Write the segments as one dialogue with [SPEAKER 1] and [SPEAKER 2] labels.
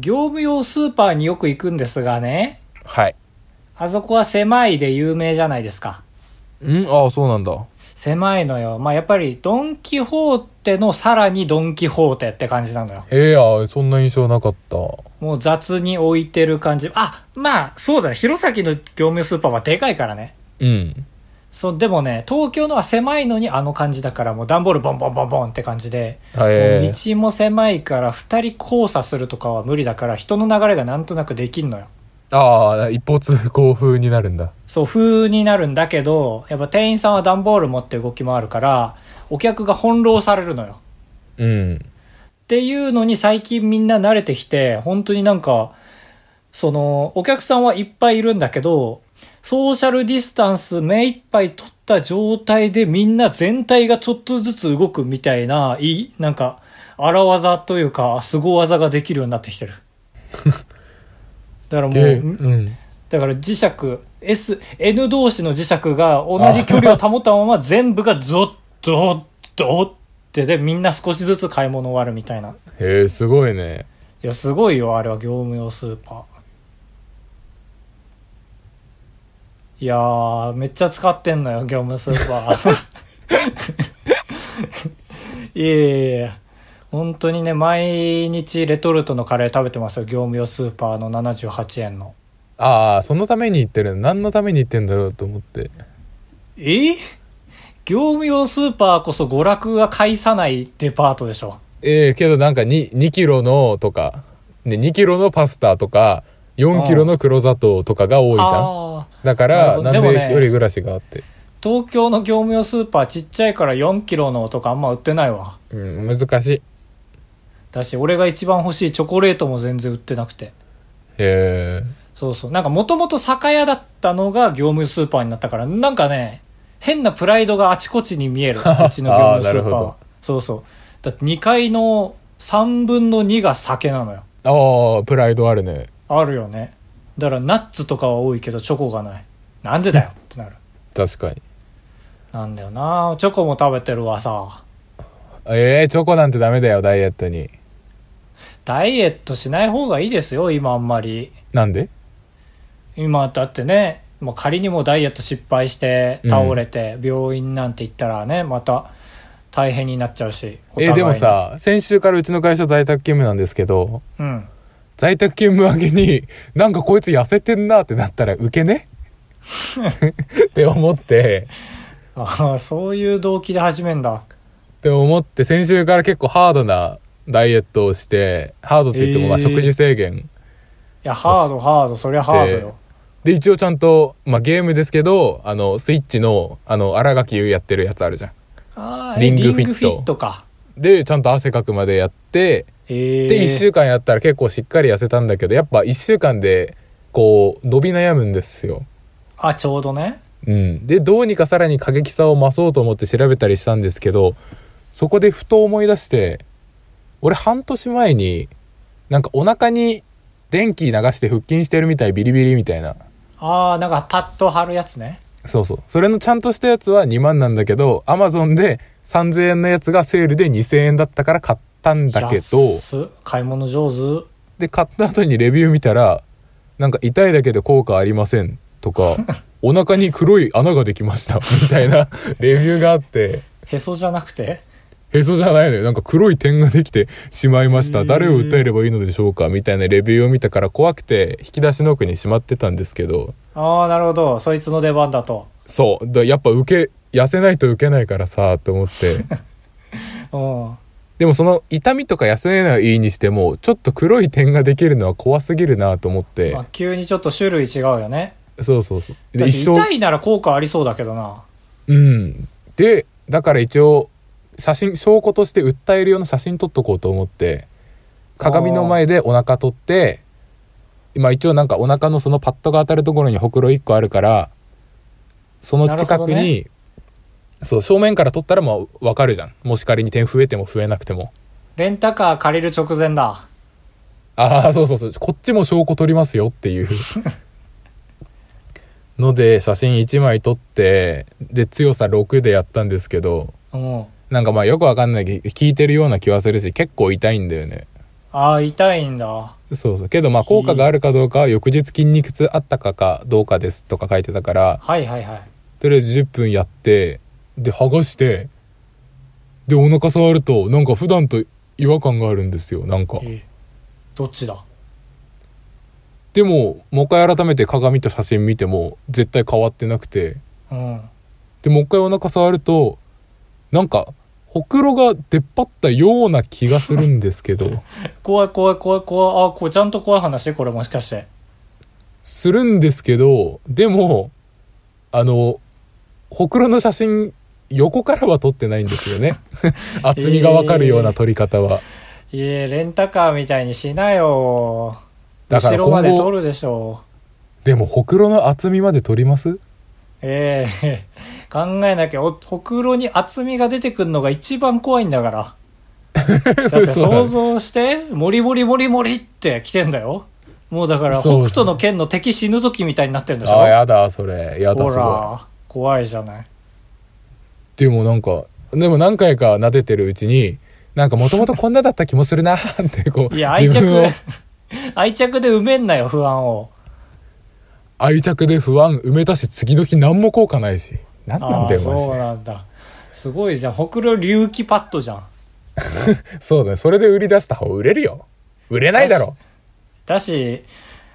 [SPEAKER 1] 業務用スーパーによく行くんですがね、
[SPEAKER 2] はい。
[SPEAKER 1] あそこは狭いで有名じゃないですか。
[SPEAKER 2] ん？ああ、そうなんだ。
[SPEAKER 1] 狭いのよ。まあ、やっぱり、ドンキホーテのさらにドンキホーテって感じなのよ。
[SPEAKER 2] ええあそんな印象なかった。
[SPEAKER 1] もう雑に置いてる感じ。あ、まあ、そうだ、弘前の業務用スーパーはでかいからね。
[SPEAKER 2] うん。
[SPEAKER 1] そう、でもね、東京のは狭いのにあの感じだから、もう段ボールボンボンボンボンって感じで、
[SPEAKER 2] はい。
[SPEAKER 1] もう道も狭いから、二人交差するとかは無理だから、人の流れがなんとなくできんのよ。
[SPEAKER 2] ああ、一方通行風になるんだ。
[SPEAKER 1] そう、風になるんだけど、やっぱ店員さんは段ボール持って動き回るから、お客が翻弄されるのよ。
[SPEAKER 2] うん。
[SPEAKER 1] っていうのに最近みんな慣れてきて、本当になんか、その、お客さんはいっぱいいるんだけど、ソーシャルディスタンス目いっぱい取った状態でみんな全体がちょっとずつ動くみたいな、いい、なんか、荒技というか、凄技ができるようになってきてる。だからも
[SPEAKER 2] で、
[SPEAKER 1] う、
[SPEAKER 2] うん。
[SPEAKER 1] だから磁石、S、N 同士の磁石が同じ距離を保ったまま全部がゾッゾッゾッってでみんな少しずつ買い物終わるみたいな。
[SPEAKER 2] へえ、すごいね。
[SPEAKER 1] いや、すごいよ、あれは業務用スーパー。いやー、めっちゃ使ってんのよ、業務スーパー。いえいえいえ、本当にね、毎日レトルトのカレー食べてますよ、業務用スーパーの78円の。
[SPEAKER 2] ああ、そのために行ってるの？何のために行ってんだろうと思って。
[SPEAKER 1] え？業務用スーパーこそ娯楽が介さないデパートでしょ。
[SPEAKER 2] ええけどなんか 2, 2キロのとか、ね、2キロのパスタとか、4キロの黒砂糖とかが多いじゃん。だから、なんで一人暮らしがあって。
[SPEAKER 1] 東京の業務用スーパーちっちゃいから4キロのとかあんま売ってないわ。
[SPEAKER 2] うん、難しい。
[SPEAKER 1] だし、俺が一番欲しいチョコレートも全然売ってなくて。
[SPEAKER 2] へえ。
[SPEAKER 1] そうそう。なんかもともと酒屋だったのが業務スーパーになったから、なんかね、変なプライドがあちこちに見える。うちの業務スーパーは。そうそう。だって2階の3分の2が酒なのよ。
[SPEAKER 2] ああ、プライドあるね。
[SPEAKER 1] あるよね。だからナッツとかは多いけどチョコがない。なんでだよ？ってなる。
[SPEAKER 2] 確かに。
[SPEAKER 1] なんだよなチョコも食べてるわさ。
[SPEAKER 2] ええチョコなんてダメだよ、ダイエットに。
[SPEAKER 1] ダイエットしない方がいいですよ、今あんまり。
[SPEAKER 2] なんで？
[SPEAKER 1] 今だってね、もう仮にもダイエット失敗して倒れて病院なんて行ったらね、また大変になっちゃうし。
[SPEAKER 2] えでも、さ、先週からうちの会社在宅勤務なんですけど、
[SPEAKER 1] うん。
[SPEAKER 2] 在宅勤務明けに、なんかこいつ痩せてんなってなったら、ウケね？って思って、
[SPEAKER 1] ああ、そういう動機で始めんだ。
[SPEAKER 2] って思って、先週から結構ハードなダイエットをして、ハードって言ってもまあ
[SPEAKER 1] えー
[SPEAKER 2] 食事制限。
[SPEAKER 1] いや、ハード、ハード、そりゃハードよ。
[SPEAKER 2] で、一応ちゃんと、まあゲームですけど、あの、スイッチの、あの、荒垣優やってるやつあるじゃん。
[SPEAKER 1] ああ、
[SPEAKER 2] リングフィット
[SPEAKER 1] リングフィットか。
[SPEAKER 2] で、ちゃんと汗かくまでやって、
[SPEAKER 1] ええ
[SPEAKER 2] で、一週間やったら結構しっかり痩せたんだけど、やっぱ一週間で、こう、伸び悩むんですよ。
[SPEAKER 1] あ、ちょうどね。
[SPEAKER 2] うん。で、どうにかさらに過激さを増そうと思って調べたりしたんですけど、そこでふと思い出して、俺半年前に、なんかお腹に電気流して腹筋してるみたいビリビリみたいな。
[SPEAKER 1] ああ、なんかパッと貼るやつね。
[SPEAKER 2] そうそう。それのちゃんとしたやつは2万なんだけど、アマゾンで3000円のやつがセールで2000円だったから買ったんだけど、
[SPEAKER 1] 買い物上手。
[SPEAKER 2] で、買った後にレビュー見たら、なんか痛いだけで効果ありませんとか、お腹に黒い穴ができましたみたいなレビューがあって、
[SPEAKER 1] へそじゃなくて？
[SPEAKER 2] へそじゃないのよ。なんか黒い点ができてしまいました。誰を訴えればいいのでしょうかみたいなレビューを見たから怖くて引き出しの奥にしまってたんですけど、
[SPEAKER 1] ああ、なるほど。そいつの出番だと。
[SPEAKER 2] そう。だやっぱ受け、痩せないと受けないからさ、と思って。
[SPEAKER 1] うん。
[SPEAKER 2] でもその痛みとか痩せないのはいいにしても、ちょっと黒い点ができるのは怖すぎるなと思って
[SPEAKER 1] まあ、、急にちょっと種類違うよね。
[SPEAKER 2] そうそうそう。で、一生、
[SPEAKER 1] 痛いなら効果ありそうだけどな。
[SPEAKER 2] うん。で、だから一応、写真、証拠として訴えるような写真撮っとこうと思って、鏡の前でお腹撮って、今一応なんかお腹のそのパッドが当たるところにほくろ1個あるから、その近くに、そう、正面から撮ったらもうわかるじゃん。もし仮に点増えても増えなくても。
[SPEAKER 1] レンタカー借りる直前だ。
[SPEAKER 2] ああ、そうそうそう。こっちも証拠撮りますよっていう。ので、写真1枚撮って、で、強さ6でやったんですけど、
[SPEAKER 1] うん。
[SPEAKER 2] なんかまあよくわかんないけど、聞いてるような気はするし、結構痛いんだよね。
[SPEAKER 1] ああ、痛いんだ。
[SPEAKER 2] そうそう。けどまあ効果があるかどうかは翌日筋肉痛あったかかどうかですとか書いてたから、
[SPEAKER 1] はいはいはい。
[SPEAKER 2] とりあえず10分やって、で、剥がして、で、お腹触ると、なんか普段と違和感があるんですよ、なんか。
[SPEAKER 1] えどっちだ？
[SPEAKER 2] でも、もう一回改めて鏡と写真見ても、絶対変わってなくて、
[SPEAKER 1] うん。
[SPEAKER 2] で、もう一回お腹触ると、なんか、ほくろが出っ張ったような気がするんですけど、
[SPEAKER 1] 怖い怖い怖い怖い。あ、こうちゃんと怖い話？これもしかして。
[SPEAKER 2] するんですけど、でも、あの、ほくろの写真、横からは撮ってないんですよね。厚みがわかるような撮り方は。
[SPEAKER 1] いえ、レンタカーみたいにしなよ。
[SPEAKER 2] だから
[SPEAKER 1] 後ろまで撮るでしょ
[SPEAKER 2] でも、ほくろの厚みまで撮ります？
[SPEAKER 1] ええ考えなきゃ、おほくろに厚みが出てくるのが一番怖いんだから。だって想像して、モリモリモリモリって来てんだよ。もうだから、北斗の剣の敵死ぬ時みたいになってるんでしょ
[SPEAKER 2] ああ、やだ、それ。やだ、
[SPEAKER 1] ほ。ら、怖いじゃない。
[SPEAKER 2] でもなんか、でも何回か撫でてるうちに、なんかもともとこんなだった気もするな って、こう、
[SPEAKER 1] いや、愛着 愛着で埋めんなよ、不安を。
[SPEAKER 2] 愛着で不安埋めたし、次の日何も効果ないし。なんなんだよ、マジ
[SPEAKER 1] そう
[SPEAKER 2] で。
[SPEAKER 1] なんだ。すごいじゃん。ほくろ隆起パッドじゃん。
[SPEAKER 2] そうだね。それで売り出した方売れるよ。売れないだろ。
[SPEAKER 1] だし、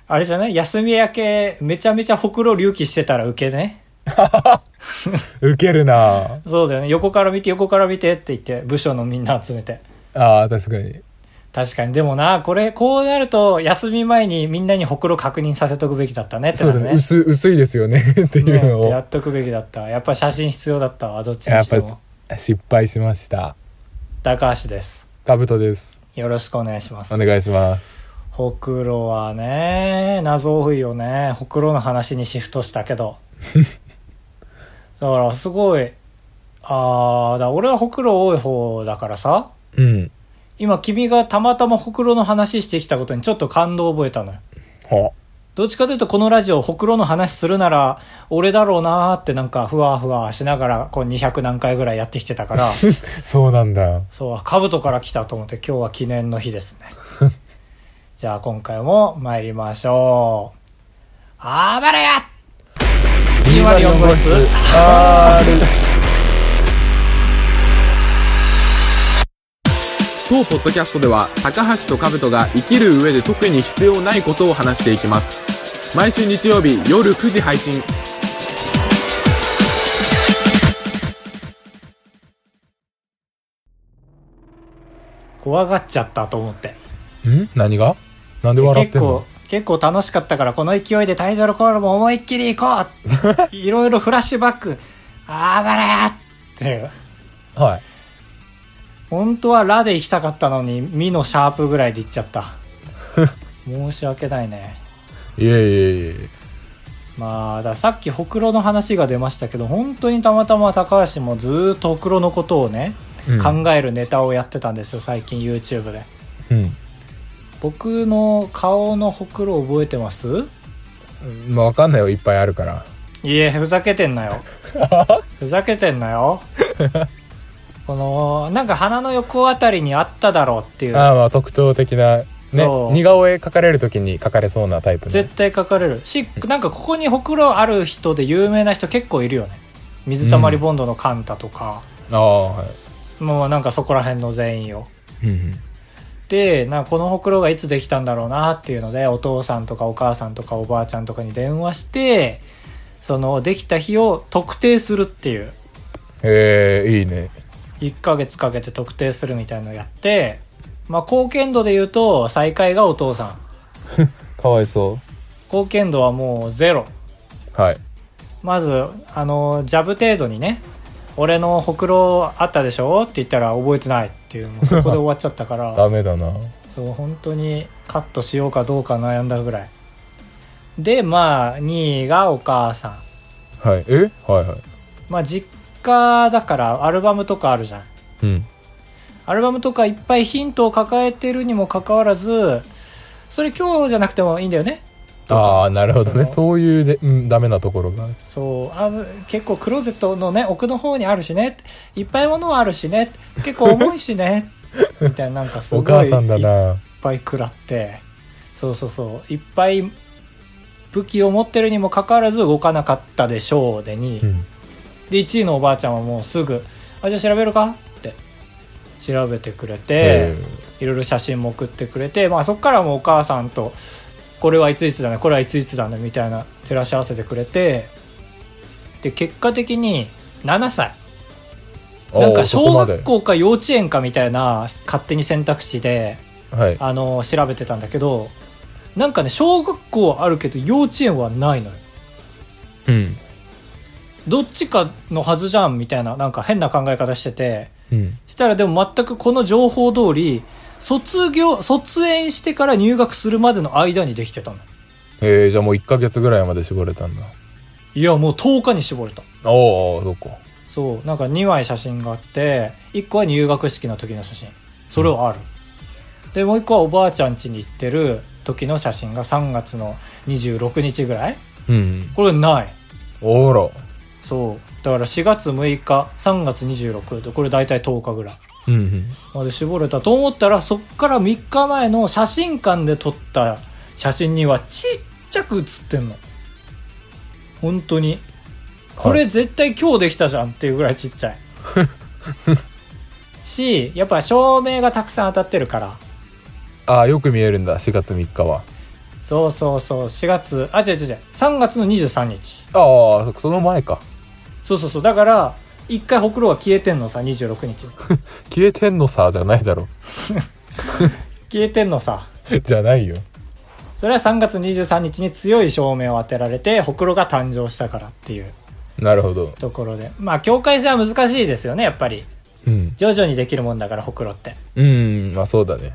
[SPEAKER 1] あれじゃない？休み明け、めちゃめちゃほくろ隆起してたら受けね。
[SPEAKER 2] ウケるな
[SPEAKER 1] そうだよね。横から見て、横から見てって言って、部署のみんな集めて。
[SPEAKER 2] ああ、確かに。
[SPEAKER 1] 確かに。でもな、これ、こうなると、休み前にみんなにほくろ確認させとくべきだったねってなる
[SPEAKER 2] そうだね。薄、薄いですよね。っていう
[SPEAKER 1] ね
[SPEAKER 2] のを。
[SPEAKER 1] ってやっとくべきだった。やっぱ写真必要だったわ、どっち
[SPEAKER 2] やっぱ
[SPEAKER 1] にしても。
[SPEAKER 2] 失敗しました。
[SPEAKER 1] 高橋です。
[SPEAKER 2] カブトです。
[SPEAKER 1] よろしくお願いします
[SPEAKER 2] お。願いします。
[SPEAKER 1] ほくろはね、謎多いよね。ほくろの話にシフトしたけど。だから、すごい、あー、だ俺はほくろ多い方だからさ、
[SPEAKER 2] うん。
[SPEAKER 1] 今君がたまたまほくろの話してきたことにちょっと感動を覚えたのよ。
[SPEAKER 2] は
[SPEAKER 1] どっちかというとこのラジオほくろの話するなら俺だろうなーってなんかふわふわしながらこう200何回ぐらいやってきてたから
[SPEAKER 2] そうなんだ。
[SPEAKER 1] そうカブトから来たと思って今日は記念の日ですね じゃあ今回も参りましょうあばれや204号室
[SPEAKER 2] R
[SPEAKER 3] 当ポッドキャストでは高橋と兜が生きる上で特に必要ないことを話していきます。毎週日曜日夜9時配信。
[SPEAKER 1] 怖がっちゃったと思って。
[SPEAKER 2] ん？何が？なんで笑ってんの？
[SPEAKER 1] 結構結構楽しかったからこの勢いでタイトルコールも思いっきり行こういろいろフラッシュバック あばれやって
[SPEAKER 2] はい。
[SPEAKER 1] 本当は「ラ」で行きたかったのに「ミ」のシャープぐらいで行っちゃった 申し訳ないね
[SPEAKER 2] いえいえいえ。
[SPEAKER 1] まあださっきほくろの話が出ましたけど本当にたまたま高橋もずーっとほくろのことをね、
[SPEAKER 2] うん
[SPEAKER 1] 考えるネタをやってたんですよ最近 YouTube で
[SPEAKER 2] うん。
[SPEAKER 1] 僕の顔のほくろ覚えてます？
[SPEAKER 2] まあ、わかんないよ。いっぱいあるから。
[SPEAKER 1] いえふざけてんなよ。ふざけてんなよ。このなんか鼻の横あたりにあっただろうっていう。
[SPEAKER 2] ああ、まあ、特徴的な、ね似顔絵描かれるときに描かれそうなタイプの。
[SPEAKER 1] 絶対書かれる。しなんかここにほくろある人で有名な人結構いるよね。水溜りボンドのカンタとか、
[SPEAKER 2] ああ、はい。
[SPEAKER 1] もうなんかそこら辺の全員を。
[SPEAKER 2] うんうん。
[SPEAKER 1] でなこのほくろがいつできたんだろうなっていうのでお父さんとかお母さんとかおばあちゃんとかに電話してそのできた日を特定するっていう
[SPEAKER 2] へえ、いいね。
[SPEAKER 1] 1ヶ月かけて特定するみたいのをやってまあ貢献度で言うと最下位がお父さん
[SPEAKER 2] かわいそ
[SPEAKER 1] 貢献度はもうゼロ
[SPEAKER 2] う。はい。
[SPEAKER 1] まずあのジャブ程度にね「俺のほくろあったでしょ?」って言ったら覚えてないっていうもうそこで終わっちゃったから
[SPEAKER 2] ダメだな。
[SPEAKER 1] そう本当にカットしようかどうか悩んだぐらいでまあ2位がお母さん
[SPEAKER 2] はい。え？はいはい。
[SPEAKER 1] まあ実家だからアルバムとかあるじゃん
[SPEAKER 2] うん。
[SPEAKER 1] アルバムとかいっぱいヒントを抱えてるにもかかわらずそれ今日じゃなくてもいいんだよね
[SPEAKER 2] ああ、なるほどね。
[SPEAKER 1] そ
[SPEAKER 2] そういうで、うん、ダメなところが。
[SPEAKER 1] そうあの結構クローゼットのね奥の方にあるしね。いっぱい物はあるしね。結構重いしね。みたいななんかすごい
[SPEAKER 2] お母さんだな。
[SPEAKER 1] ぱい食らって。そうそうそう。いっぱい武器を持ってるにもかかわらず動かなかったでしょうでに、
[SPEAKER 2] うん。
[SPEAKER 1] で1位のおばあちゃんはもうすぐ「あじゃあ調べるか?」って。調べてくれて
[SPEAKER 2] え。
[SPEAKER 1] いろいろ写真も送ってくれて、まあ、そっからもうお母さんと「これはいついつだねこれはいついつだね」みたいな照らし合わせてくれてで結果的に7歳。
[SPEAKER 2] ー
[SPEAKER 1] なんか小学校か幼稚園かみたいな勝手に選択肢で
[SPEAKER 2] はい。
[SPEAKER 1] あの調べてたんだけどなんかね小学校はあるけど幼稚園はないのよ。
[SPEAKER 2] うん。
[SPEAKER 1] どっちかのはずじゃんみたいななんか変な考え方してて。
[SPEAKER 2] うん。
[SPEAKER 1] したらでも全くこの情報通り卒業卒園してから入学するまでの間にできてたの。
[SPEAKER 2] えー、じゃあもう1ヶ月ぐらいまで絞れたんだ。
[SPEAKER 1] いやもう10日に絞れた。
[SPEAKER 2] おおそっか。
[SPEAKER 1] そう。なんか2枚写真があって1個は入学式の時の写真。それはある、でもう1個はおばあちゃん家に行ってる時の写真が3月の26日ぐらい。
[SPEAKER 2] うん
[SPEAKER 1] これない。
[SPEAKER 2] おら。
[SPEAKER 1] そう。だから4月6日3月26でこれ大体10日ぐらい。
[SPEAKER 2] うんうん
[SPEAKER 1] まで絞れたと思ったらそっから3日前の写真館で撮った写真にはちっちゃく写ってんの。本当に。これ絶対今日できたじゃんっていうぐらいちっちゃい。しやっぱ照明がたくさん当たってるから。
[SPEAKER 2] ああよく見えるんだ4月3日は。
[SPEAKER 1] そうそうそう。4月あ違う違う違う。3月の23日。
[SPEAKER 2] ああそその前か。
[SPEAKER 1] そうそうそう。だから一回ほくろが消えてんのさ26日。に
[SPEAKER 2] 消えてんのさじゃないだろ。
[SPEAKER 1] 消えてんのさ。
[SPEAKER 2] じゃない よ。
[SPEAKER 1] それは3月23日に強い照明を当てられてほくろが誕生したからっていう。
[SPEAKER 2] なるほど。
[SPEAKER 1] ところで。まあ境界線は難しいですよねやっぱり。
[SPEAKER 2] うん。
[SPEAKER 1] 徐々にできるもんだからほくろって。
[SPEAKER 2] うんまあそうだね。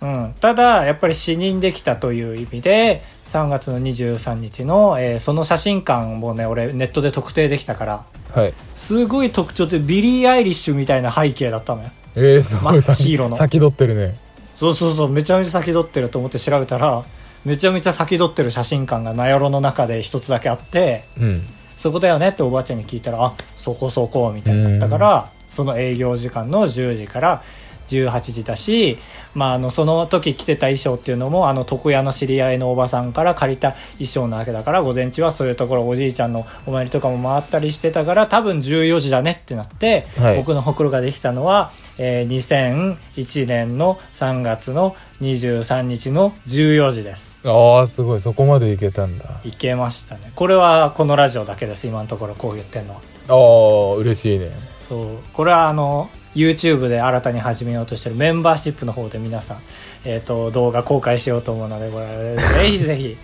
[SPEAKER 1] うん。ただやっぱり死認できたという意味で3月の23日の、えーその写真館もね俺ネットで特定できたから
[SPEAKER 2] はい。
[SPEAKER 1] すごい特徴でビリー・アイリッシュみたいな背景だったのよ。
[SPEAKER 2] えー、すご
[SPEAKER 1] 真っ黄色の。
[SPEAKER 2] 先取ってるね。
[SPEAKER 1] そうそうそうめちゃめちゃ先取ってると思って調べたらめちゃめちゃ先取ってる写真館が名寄の中で一つだけあって
[SPEAKER 2] うん。
[SPEAKER 1] そこだよねっておばあちゃんに聞いたら、あ、そこそこみたいになったから、その営業時間の10時から18時だし、まあ、あの、その時着てた衣装っていうのも、あの、床屋の知り合いのおばさんから借りた衣装なわけだから、午前中はそういうところ、おじいちゃんのお参りとかも回ったりしてたから、多分14時だねってなって、
[SPEAKER 2] はい
[SPEAKER 1] 僕のほくろができたのは、えー2001年の3月の23日の14時です。
[SPEAKER 2] ああすごいそこまでいけたんだ
[SPEAKER 1] いけましたね。これはこのラジオだけです、今のところこう言ってんのは。
[SPEAKER 2] ああ嬉しいね
[SPEAKER 1] そうこれはあの YouTube で新たに始めようとしてるメンバーシップの方で皆さん、えー、と動画公開しようと思うのでこれ ぜひぜひ、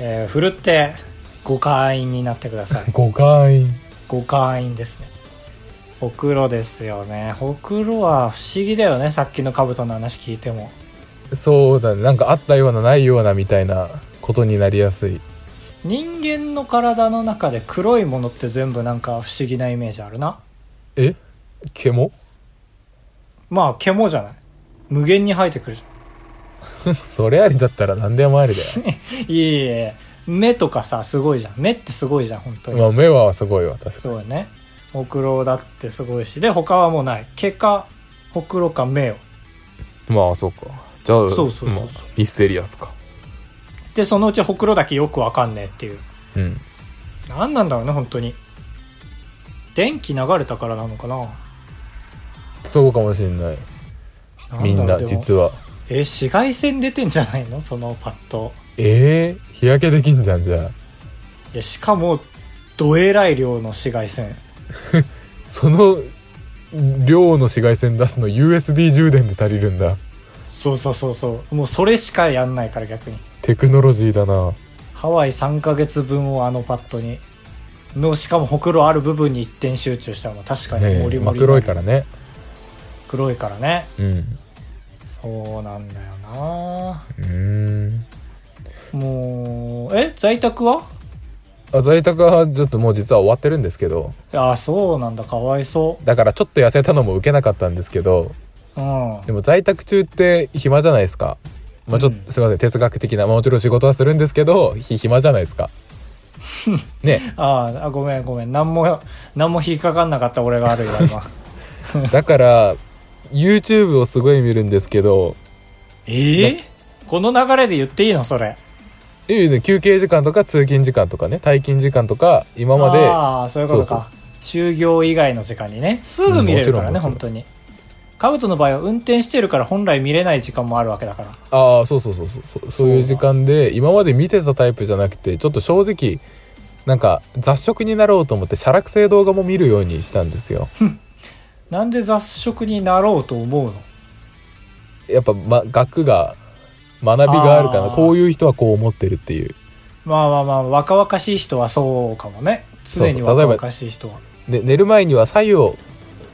[SPEAKER 1] えー、ふるってご会員になってください。
[SPEAKER 2] 5回
[SPEAKER 1] ご会員ですね。ほくろですよね。ほくろは不思議だよね。さっきの兜の話聞いても。
[SPEAKER 2] そうだね。なんかあったようなないようなみたいなことになりやすい。
[SPEAKER 1] 人間の体の中で黒いものって全部なんか不思議なイメージあるな。
[SPEAKER 2] え？獣
[SPEAKER 1] まあ獣じゃない？無限に生えてくるじゃん。
[SPEAKER 2] それありだったら何でもありだよ。
[SPEAKER 1] いえいえ。目とかさすごいじゃん。目ってすごいじゃん本当に、
[SPEAKER 2] まあ目はすごいわ確か
[SPEAKER 1] そうよね。ほくろだってすごいし。で他はもうない。毛かほくろか目よ
[SPEAKER 2] にまあそうか。じゃあ
[SPEAKER 1] そうそうそうそう。
[SPEAKER 2] まあミステリアスか。
[SPEAKER 1] でそのうちほくろだけよくわかんねえっていう。
[SPEAKER 2] うん。
[SPEAKER 1] 何なんだろうね本当に。電気流れたからなのかな
[SPEAKER 2] そうかもしんない。みんな実
[SPEAKER 1] は。
[SPEAKER 2] は
[SPEAKER 1] え紫外線出てんじゃないの？そのパッド。
[SPEAKER 2] えー、日焼けできんじゃんじゃあ。
[SPEAKER 1] いやしかもどえらい量の紫外線。
[SPEAKER 2] その量の紫外線出すの USB 充電で足りるんだ。
[SPEAKER 1] そうそうそうそう。もうそれしかやんないから逆に。
[SPEAKER 2] テクノロジーだな。
[SPEAKER 1] ハワイ3ヶ月分をあのパッドに。のしかもほくろある部分に一点集中したの。確かにモリモリ
[SPEAKER 2] 黒いからね
[SPEAKER 1] 黒いからね。
[SPEAKER 2] うん。
[SPEAKER 1] そうなんだよな。
[SPEAKER 2] うーん。
[SPEAKER 1] もうえ在宅は？
[SPEAKER 2] あ在宅はちょっともう実は終わってるんですけど。
[SPEAKER 1] いやそうなんだ。かわいそ
[SPEAKER 2] だからちょっと痩せたのも受けなかったんですけど。
[SPEAKER 1] ううん。
[SPEAKER 2] でも在宅中って暇じゃないですか。まあちょっ
[SPEAKER 1] うん
[SPEAKER 2] とすいません哲学的な、まあ、もちろん仕事はするんですけどひ暇じゃないですか。ね。
[SPEAKER 1] ああごめんごめん。何も何も引っかかんなかった俺が悪いわ今。
[SPEAKER 2] だから YouTube をすごい見るんですけど
[SPEAKER 1] ええこの流れで言っていいのそれ。
[SPEAKER 2] いいね休憩時間とか通勤時間とかね退勤時間とか今まで
[SPEAKER 1] ああそういうことか。
[SPEAKER 2] そう
[SPEAKER 1] 就業以外の時間にね。すぐ見れるからね、
[SPEAKER 2] うん
[SPEAKER 1] 本当に。カブトの場合は運転してるから本来見れない時間もあるわけだから。
[SPEAKER 2] ああそうそうそうそう。そうそういう時間で今まで見てたタイプじゃなくてちょっと正直なんか雑食になろうと思って写楽性動画も見るようにしたんですよ
[SPEAKER 1] なんで雑食になろうと思うの？
[SPEAKER 2] やっぱ、ま、学が学びがあるかな。
[SPEAKER 1] あー。
[SPEAKER 2] こういう人はこう思ってるっていう。
[SPEAKER 1] まあまあまあ若々しい人はそうかもね。常に
[SPEAKER 2] そうそう。例えば
[SPEAKER 1] 若々しい人は。
[SPEAKER 2] で寝る前には白湯を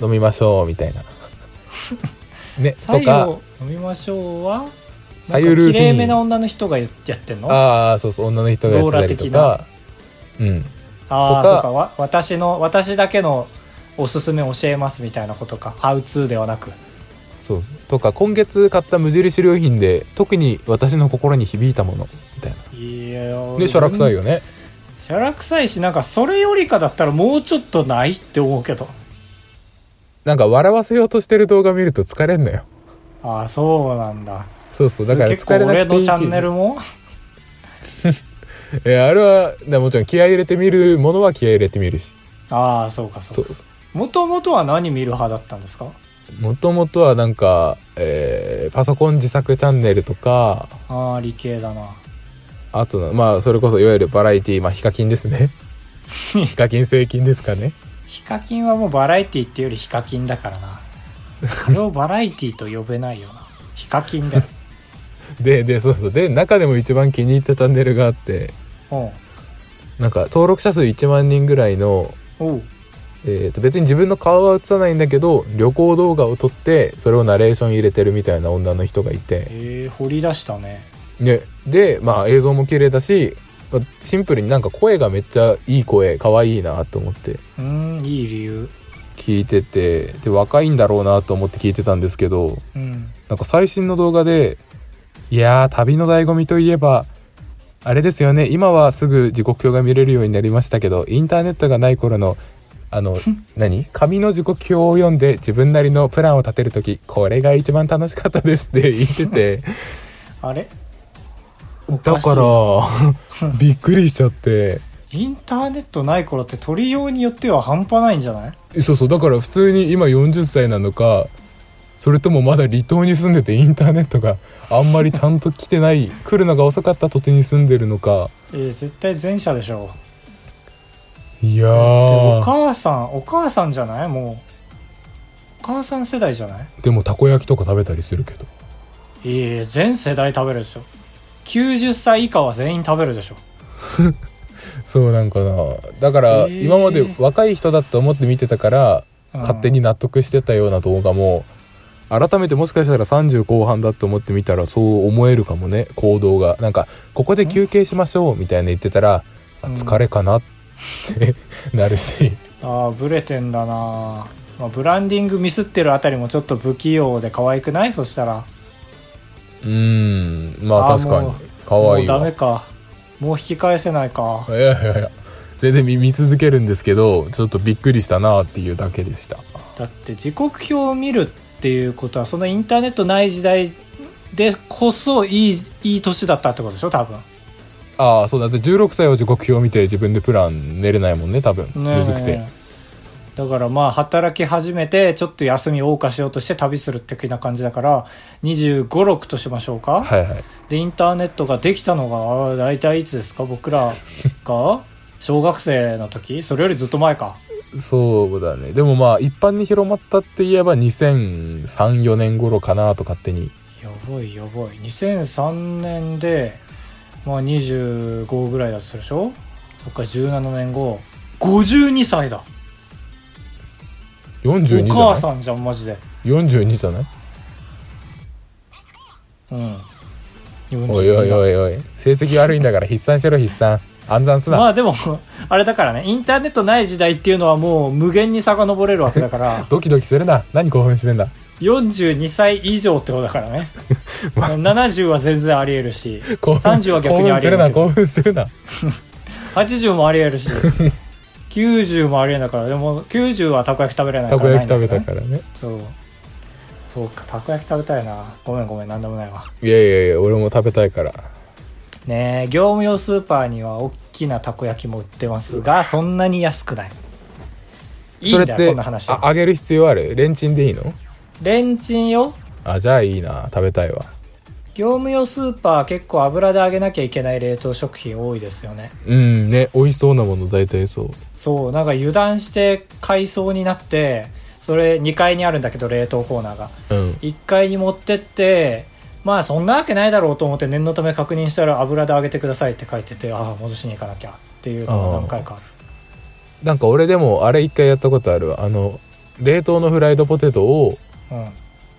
[SPEAKER 2] 飲みましょうみたいな。ねとか。
[SPEAKER 1] を飲みましょうは
[SPEAKER 2] 左右ルーティン。
[SPEAKER 1] なんか綺麗めな女の人がやってんの？あ
[SPEAKER 2] ああそうそう。女の人がやってたりとか。うん。
[SPEAKER 1] あー
[SPEAKER 2] とか
[SPEAKER 1] そうか。わ私の私だけのおすすめ教えますみたいなことかハウツーではなく。
[SPEAKER 2] そうとか今月買った無印良品で特に私の心に響いたものみたいな。い
[SPEAKER 1] や
[SPEAKER 2] でしゃらくさいよね。
[SPEAKER 1] しゃらくさいしなんかそれよりかだったらもうちょっとないって思うけど。
[SPEAKER 2] なんか笑わせようとしてる動画見ると疲れんのよ。
[SPEAKER 1] ああそうなんだ。
[SPEAKER 2] そうそうだから
[SPEAKER 1] 結構
[SPEAKER 2] 疲れな
[SPEAKER 1] 俺のチャ
[SPEAKER 2] くていいけど。
[SPEAKER 1] ンネルも？
[SPEAKER 2] えあれはでもちろん気合い入れて見るものは気合い入れてみるし。
[SPEAKER 1] ああそうかそ
[SPEAKER 2] そうう。
[SPEAKER 1] かもともとは何見る派だったんですか？
[SPEAKER 2] もともとはなんか、えーパソコン自作チャンネルとか
[SPEAKER 1] ああ理系だな。
[SPEAKER 2] あとなまあそれこそいわゆるバラエティまあヒカキンですね。ヒカキン正金ですかね。
[SPEAKER 1] ヒカキンはもうバラエティっていうよりヒカキンだからな。あれをバラエティと呼べないよな。ヒカキンだよ。
[SPEAKER 2] ででそうそう。で中でも一番気に入ったチャンネルがあってなんか登録者数1万人ぐらいのえー、と別に自分の顔は映さないんだけど旅行動画を撮ってそれをナレーション入れてるみたいな女の人がいて、
[SPEAKER 1] えー、掘り出したね。
[SPEAKER 2] ね、でまあ映像も綺麗だしまあシンプルになんか声がめっちゃいい声可愛いなと思って。
[SPEAKER 1] うーんいい理由。
[SPEAKER 2] 聞いててで若いんだろうなと思って聞いてたんですけど
[SPEAKER 1] うん。
[SPEAKER 2] なんか最新の動画でいやー旅の醍醐味といえばあれですよね。今はすぐ時刻表が見れるようになりましたけどインターネットがない頃のあの何？紙の時刻表を読んで自分なりのプランを立てる時これが一番楽しかったですって 言ってて。
[SPEAKER 1] あれ？お
[SPEAKER 2] だ
[SPEAKER 1] か
[SPEAKER 2] らびっくりしちゃって。
[SPEAKER 1] インターネットない頃って取りようによっては半端ないんじゃない？
[SPEAKER 2] そうそうだから普通に今40歳なのかそれともまだ離島に住んでてインターネットがあんまりちゃんと来てない来るのが遅かった土地に住んでるのか。
[SPEAKER 1] えー、絶対前者でしょ
[SPEAKER 2] いや
[SPEAKER 1] でお
[SPEAKER 2] ー
[SPEAKER 1] 母さんお母さんじゃない？もう。お母さん世代じゃない？
[SPEAKER 2] でもたこ焼きとか食べたりするけど。
[SPEAKER 1] いえ全世代食べるでしょ。90歳以下は全員食べるでしょ。
[SPEAKER 2] そうなんかな。だから今まで若い人だと思って見てたから
[SPEAKER 1] うん。
[SPEAKER 2] 勝手に納得してたような動画も改めてもしかしたら30後半だと思ってみたらそう思えるかもね行動が。なんかここで休憩しましょうみたいな言ってたらあ
[SPEAKER 1] うん。
[SPEAKER 2] 疲れかなってなるし。
[SPEAKER 1] ああブレてんだな、まあ、ブランディングミスってるあたりもちょっと不器用で可愛くない？そしたら。
[SPEAKER 2] うーん。まあ確かに。可愛い
[SPEAKER 1] もうダメ
[SPEAKER 2] わ
[SPEAKER 1] か。もう引き返せないか。
[SPEAKER 2] いやいやいや。全然見見続けるんですけどちょっとびっくりしたなっていうだけでした。
[SPEAKER 1] だって時刻表を見るっていうことはそのインターネットない時代でこそいいいい年だったってことでしょ？多分
[SPEAKER 2] ああそうだ。って16歳は時刻表を見て自分でプラン練れないもんね多分。
[SPEAKER 1] ね
[SPEAKER 2] むずくて。
[SPEAKER 1] だからまあ働き始めてちょっと休みを謳歌しようとして旅する的な感じだから2 5 6としましょうか、
[SPEAKER 2] はいはい。
[SPEAKER 1] でインターネットができたのがあ大体いつですか？僕らが？小学生の時？それよりずっと前か。
[SPEAKER 2] そうだね。でもまあ一般に広まったって言えば2003-4年頃かなと勝手に。
[SPEAKER 1] やばいやばい。2003年でまあ25ぐらいだとするでしょ？そっから17年後。52歳だ。
[SPEAKER 2] 42じゃない？
[SPEAKER 1] お母さんじゃんマジで。
[SPEAKER 2] 42じゃない？
[SPEAKER 1] うん。42
[SPEAKER 2] おいおいおいおい。成績悪いんだから筆算しろ筆算。暗算すな、
[SPEAKER 1] まあでも あれだからね。インターネットない時代っていうのはもう無限に遡れるわけだから。
[SPEAKER 2] ドキドキするな。何興奮してんだ？
[SPEAKER 1] 42歳以上ってことだからね。70は全然ありえるし
[SPEAKER 2] 興奮
[SPEAKER 1] 30は逆にありえる
[SPEAKER 2] 興奮するな興奮するな。
[SPEAKER 1] 80 もありえるし90もありえんだからでも90はたこ焼き食べれないから
[SPEAKER 2] たこ焼き食べたからね。
[SPEAKER 1] そう。そうかたこ焼き食べたいな。ごめんごめんなんでもないわ。
[SPEAKER 2] いやいやいや俺も食べたいから。
[SPEAKER 1] ねえ業務用スーパーには大きなたこ焼きも売ってますがそんなに安くない。いいんだよこんな話は。
[SPEAKER 2] あ揚げる必要ある？レンチンでいいの？
[SPEAKER 1] レンチンよ。
[SPEAKER 2] あじゃあいいな。食べたいわ。
[SPEAKER 1] 業務用スーパー結構油で揚げなきゃいけない冷凍食品多いですよね。
[SPEAKER 2] うんね美味しそうなもの大体そう。
[SPEAKER 1] そうなんか油断して買いそうになってそれ2階にあるんだけど冷凍コーナーが。
[SPEAKER 2] うん。
[SPEAKER 1] 1階に持ってってまあそんなわけないだろうと思って念のため確認したら油で揚げてくださいって書いててああ戻しに行かなきゃっていうのが何回かある。
[SPEAKER 2] なんか俺でもあれ一回やったことあるわ。あの冷凍のフライドポテトを
[SPEAKER 1] うん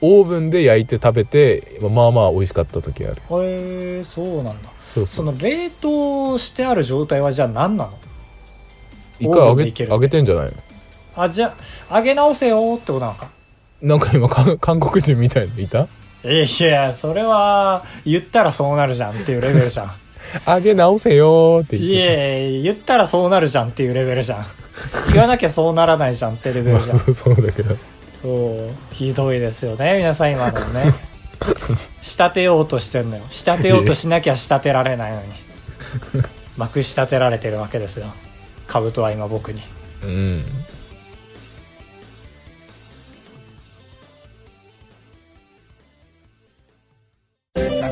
[SPEAKER 2] オーブンで焼いて食べてまあまあ美味しかった時ある。
[SPEAKER 1] へえそうなんだ。
[SPEAKER 2] そうそ
[SPEAKER 1] の冷凍してある状態はじゃあ何なの？
[SPEAKER 2] 一回揚げ揚げてんじゃないの？
[SPEAKER 1] あじゃあ揚げ直せよってことなのか？
[SPEAKER 2] なんか今か韓国人みたいのいた？
[SPEAKER 1] いやそれは言ったらそうなるじゃんっていうレベルじゃん。
[SPEAKER 2] 揚げ直せよーって
[SPEAKER 1] い
[SPEAKER 2] 言って。
[SPEAKER 1] え言ったらそうなるじゃんっていうレベルじゃん。言わなきゃそうならないじゃんってレベ
[SPEAKER 2] まあ
[SPEAKER 1] ルじゃん。
[SPEAKER 2] そうそうだけど
[SPEAKER 1] ひどいですよね皆さん今のね。仕立てようとしてんのよ。仕立てようとしなきゃ仕立てられないのに。まくし立てられてるわけですよ。兜は今僕に。
[SPEAKER 2] うん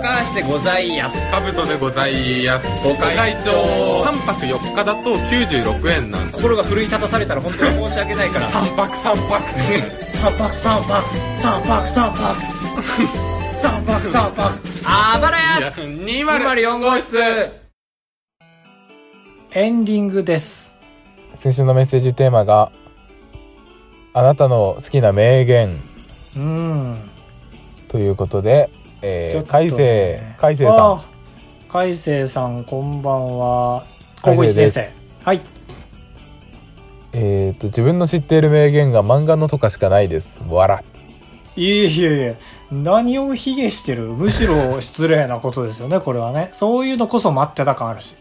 [SPEAKER 1] 高橋でございやす。
[SPEAKER 3] カブトでございます。ご
[SPEAKER 1] 会長。
[SPEAKER 3] 3泊4日だと96円なんで
[SPEAKER 1] 心が奮い立たされたら本当に申し訳ないから。
[SPEAKER 3] 3泊3泊。って
[SPEAKER 1] 三泊。三泊三泊。三泊三泊。三泊あばらや。
[SPEAKER 3] 204号室。
[SPEAKER 1] エンディングです。
[SPEAKER 2] 先週のメッセージテーマがあなたの好きな名言。
[SPEAKER 1] うん。
[SPEAKER 2] ということで、え海星海星さん。
[SPEAKER 1] あ海星さんこんばんは。高校一先生。はい。
[SPEAKER 2] えー、と自分の知っている名言が漫画のとかしかないです。笑。
[SPEAKER 1] いえいえいえ。何を卑下してる？むしろ失礼なことですよね これはね。そういうのこそ待ってた感あるし。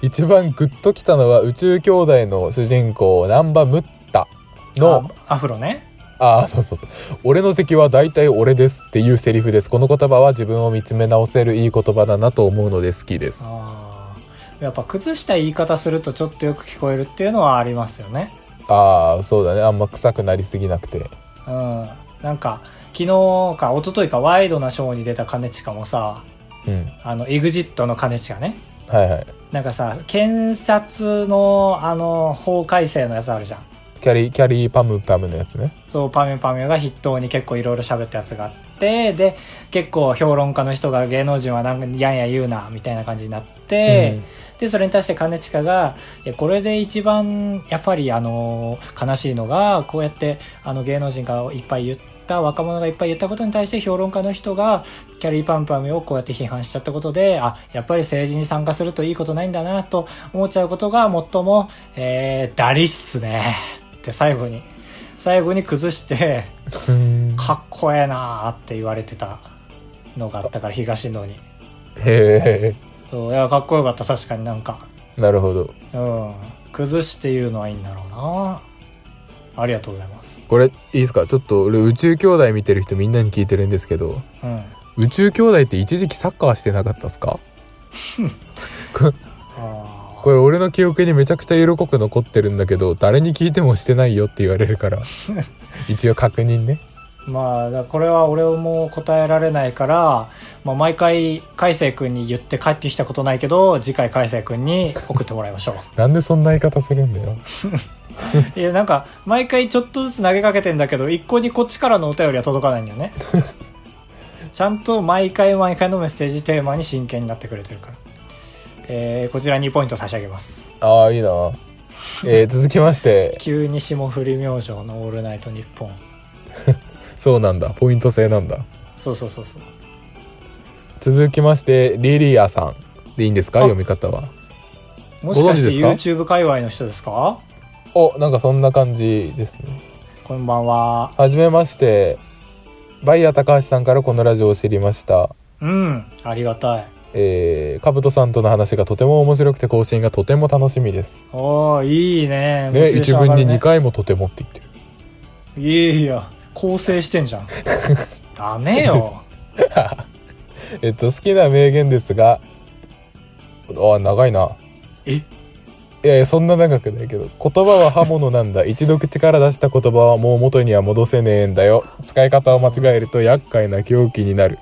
[SPEAKER 2] 一番グッときたのは宇宙兄弟の主人公ナンバムッタの
[SPEAKER 1] あアフロね
[SPEAKER 2] ああそうそうそう。俺の敵は大体俺ですっていうセリフです。この言葉は自分を見つめ直せるいい言葉だなと思うので好きです。
[SPEAKER 1] やっぱ崩した言い方するとちょっとよく聞こえるっていうのはありますよね。
[SPEAKER 2] ああそうだね。あんま臭くなりすぎなくて。
[SPEAKER 1] うん。なんか昨日か一昨日かワイドなショーに出た兼近もさ
[SPEAKER 2] うん。
[SPEAKER 1] あの EXIT の兼近ね。
[SPEAKER 2] はいはい。
[SPEAKER 1] なんかさ検察のあの法改正のやつあるじゃん
[SPEAKER 2] キャリーキャリーパムパムのやつね。
[SPEAKER 1] そうパミュパミュが筆頭に結構いろいろ喋ったやつがあってで結構評論家の人が芸能人はなんかやんや言うなみたいな感じになって、でそれに対して兼近がこれで一番やっぱりあの悲しいのがこうやってあの芸能人がいっぱい言った若者がいっぱい言ったことに対して評論家の人がキャリーパンパムをこうやって批判しちゃったことであやっぱり政治に参加するといいことないんだなと思っちゃうことが最も、えー、ダリっすねって最後に。最後に崩して
[SPEAKER 2] うん。
[SPEAKER 1] かっこええなーって言われてたのがあったから東野に。
[SPEAKER 2] へ
[SPEAKER 1] そういやかっこよかった確かになんか。
[SPEAKER 2] えなるほど。
[SPEAKER 1] うん。崩して言うのはいいんだろうな。ありがとうございます。
[SPEAKER 2] これいいですか？ちょっと俺宇宙兄弟見てる人みんなに聞いてるんですけど。
[SPEAKER 1] うん。
[SPEAKER 2] 宇宙兄弟って一時期サッカーしてなかったっすか？
[SPEAKER 1] あ
[SPEAKER 2] これ俺の記憶にめちゃくちゃ色濃く残ってるんだけど誰に聞いてもしてないよって言われるから。一応確認ね。
[SPEAKER 1] ーまあこれは俺も答えられないから、まあ、毎回海星君に言って帰ってきたことないけど次回海星君に送ってもらいましょう。
[SPEAKER 2] なんでそんな言い方するんだよ。
[SPEAKER 1] いやなんか毎回ちょっとずつ投げかけてんだけど一向にこっちからのお便りは届かないんだよね。ちゃんと毎回毎回のメッセージテーマに真剣になってくれてるからえー、こちら2ポイント差し上げます。
[SPEAKER 2] ああいいな。えー、続きまして。
[SPEAKER 1] 急に霜降り明星の「オールナイトニッポン。
[SPEAKER 2] そうなんだ。ポイント制なんだ」
[SPEAKER 1] そうそうそうそう。
[SPEAKER 2] 続きましてリリアさん。でいいんですか？
[SPEAKER 1] あ。
[SPEAKER 2] 読み方は。
[SPEAKER 1] もしかして YouTube 界隈の人ですか？
[SPEAKER 2] おなんかそんな感じですね。
[SPEAKER 1] こんばんは。
[SPEAKER 2] はじめまして。バイヤー高橋さんからこのラジオを知りました。
[SPEAKER 1] うんありがたい
[SPEAKER 2] えー、カブトさんとの話がとても面白くて更新がとても楽しみです
[SPEAKER 1] おーいいね
[SPEAKER 2] ね一文に2
[SPEAKER 1] 回
[SPEAKER 2] 回もとてもって言ってる
[SPEAKER 1] いやいや構成してんじゃん。ダメよ。
[SPEAKER 2] えっと、好きな名言ですが、あ、長いな。
[SPEAKER 1] え？
[SPEAKER 2] いやいや、そんな長くないけど、言葉は刃物なんだ。一度口から出した言葉はもう元には戻せねえんだよ。使い方を間違えると厄介な狂気になる。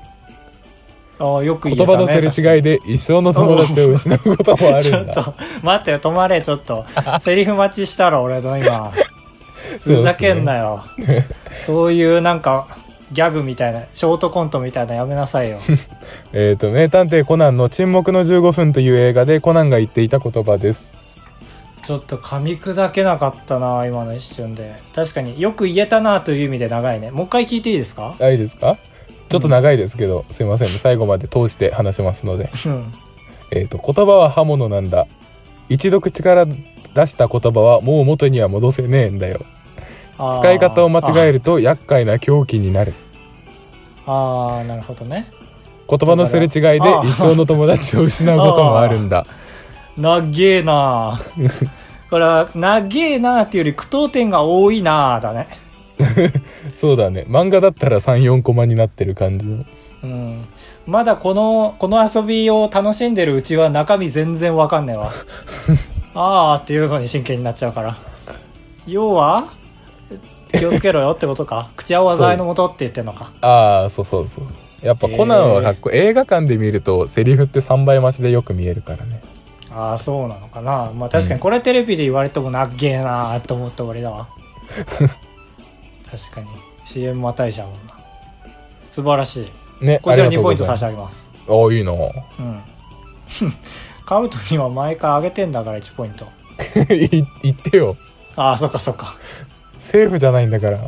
[SPEAKER 1] よく言
[SPEAKER 2] 葉のすれ違いで一生の友達を失うこともあ
[SPEAKER 1] ちょ
[SPEAKER 2] るんだ。
[SPEAKER 1] っと、待ってよ、止まれ、ちょっと。セリフ待ちしたろ、俺の今。ふざけんなよ。そういうなんか、ギャグみたいな、ショートコントみたいなやめなさいよ。
[SPEAKER 2] えっと、名探偵コナンの沈黙の15分という映画でコナンが言っていた言葉です。
[SPEAKER 1] ちょっと噛み砕けなかったな、今の一瞬で。確かによく言えたなという意味で長いね。もう一回聞いていいですか？
[SPEAKER 2] あいいですか？ちょっと長いですけど、すいませんね。最後まで通して話しますので。
[SPEAKER 1] うん。
[SPEAKER 2] えっ、と、言葉は刃物なんだ。一度口から出した言葉はもう元には戻せねえんだよ。使い方を間違えると厄介な狂気になる。
[SPEAKER 1] ああー、なるほどね。
[SPEAKER 2] 言葉のすれ違いで一生の友達を失うこともあるんだ。
[SPEAKER 1] なっげえなこれは、なっげえなっていうより句読点が多いなだね。
[SPEAKER 2] そうだね。漫画だったら3、4コマになってる感じの。
[SPEAKER 1] うん。まだこの、この遊びを楽しんでるうちは中身全然わかんねえわ。あーっていうのに真剣になっちゃうから。要は、気をつけろよってことか。口は災いのもとって言ってんのか。
[SPEAKER 2] ああ、そうそうそう。やっぱコナンはかっこいい。映画館で見るとセリフって3倍増しでよく見えるからね。
[SPEAKER 1] ああ、そうなのかな。まあ確かにこれテレビで言われてもなっげえなーと思った終わりだわ。確かに。CM またいじゃんな。素晴らしい。
[SPEAKER 2] ね、
[SPEAKER 1] こちら2
[SPEAKER 2] ありがとう
[SPEAKER 1] ポイント差し。上げます。
[SPEAKER 2] ああ、いいな
[SPEAKER 1] うん。カブトには毎回上げてんだから1ポイント。
[SPEAKER 2] い言ってよ。
[SPEAKER 1] ああ、そっかそっか。
[SPEAKER 2] セーフじゃないんだから。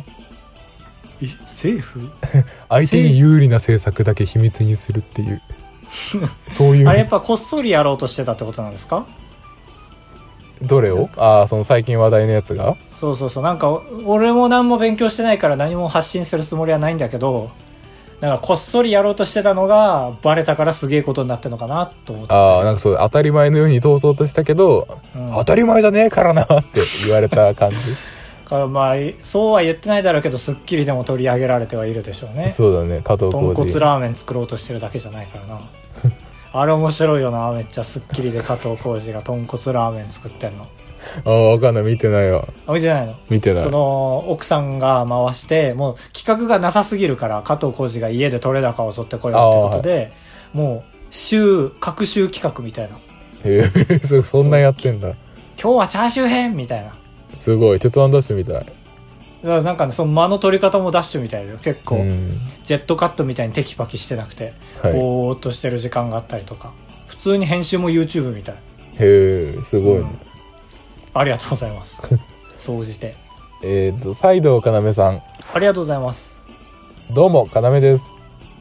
[SPEAKER 1] え、セーフ？
[SPEAKER 2] 相手に有利な政策だけ秘密にするっていう。そういう。
[SPEAKER 1] あれやっぱこっそりやろうとしてたってことなんですか？
[SPEAKER 2] どれを？ああ、その最近話題のやつが？
[SPEAKER 1] そうそうそう。なんか、お俺も何も勉強してないから何も発信するつもりはないんだけど、なんかこっそりやろうとしてたのがバレたからすげえことになってるのかなと思って。
[SPEAKER 2] ああ、なんかそう、当たり前のように通そうとしたけど、
[SPEAKER 1] うん
[SPEAKER 2] 当たり前じゃねえからなって言われた感じ？
[SPEAKER 1] からまあ、そうは言ってないだろうけど、スッキリでも取り上げられてはいるでしょうね。
[SPEAKER 2] そうだね、加藤
[SPEAKER 1] 豚
[SPEAKER 2] 浩次。
[SPEAKER 1] 骨ラーメン作ろうとしてるだけじゃないからな。あれ面白いよな、めっちゃスッキリで加藤浩次が豚骨ラーメン作ってんの。
[SPEAKER 2] ああ、わかんない、見てないわ。
[SPEAKER 1] あ、見てないの？
[SPEAKER 2] 見てない
[SPEAKER 1] そ。の、奥さんが回して、もう企画がなさすぎるから、加藤浩次が家で取れ高を取ってこようってことで、もう、週、各週企画みたいな。
[SPEAKER 2] へえ、そそんなやってんだ。
[SPEAKER 1] 今日はチャーシュー編みたいな。
[SPEAKER 2] すごい、鉄腕ダッシュみたい。
[SPEAKER 1] だからなんかね、その間の取り方もダッシュみたいで、結構、
[SPEAKER 2] うん。
[SPEAKER 1] ジェットカットみたいにテキパキしてなくて、
[SPEAKER 2] はい
[SPEAKER 1] ぼーっとしてる時間があったりとか、普通に編集も YouTube みたい。
[SPEAKER 2] へえ、すごいね。
[SPEAKER 1] うんありがとうございます。総じて。
[SPEAKER 2] えっ、と、西藤かなめさん。
[SPEAKER 1] ありがとうございます。
[SPEAKER 2] どうも、かなめです。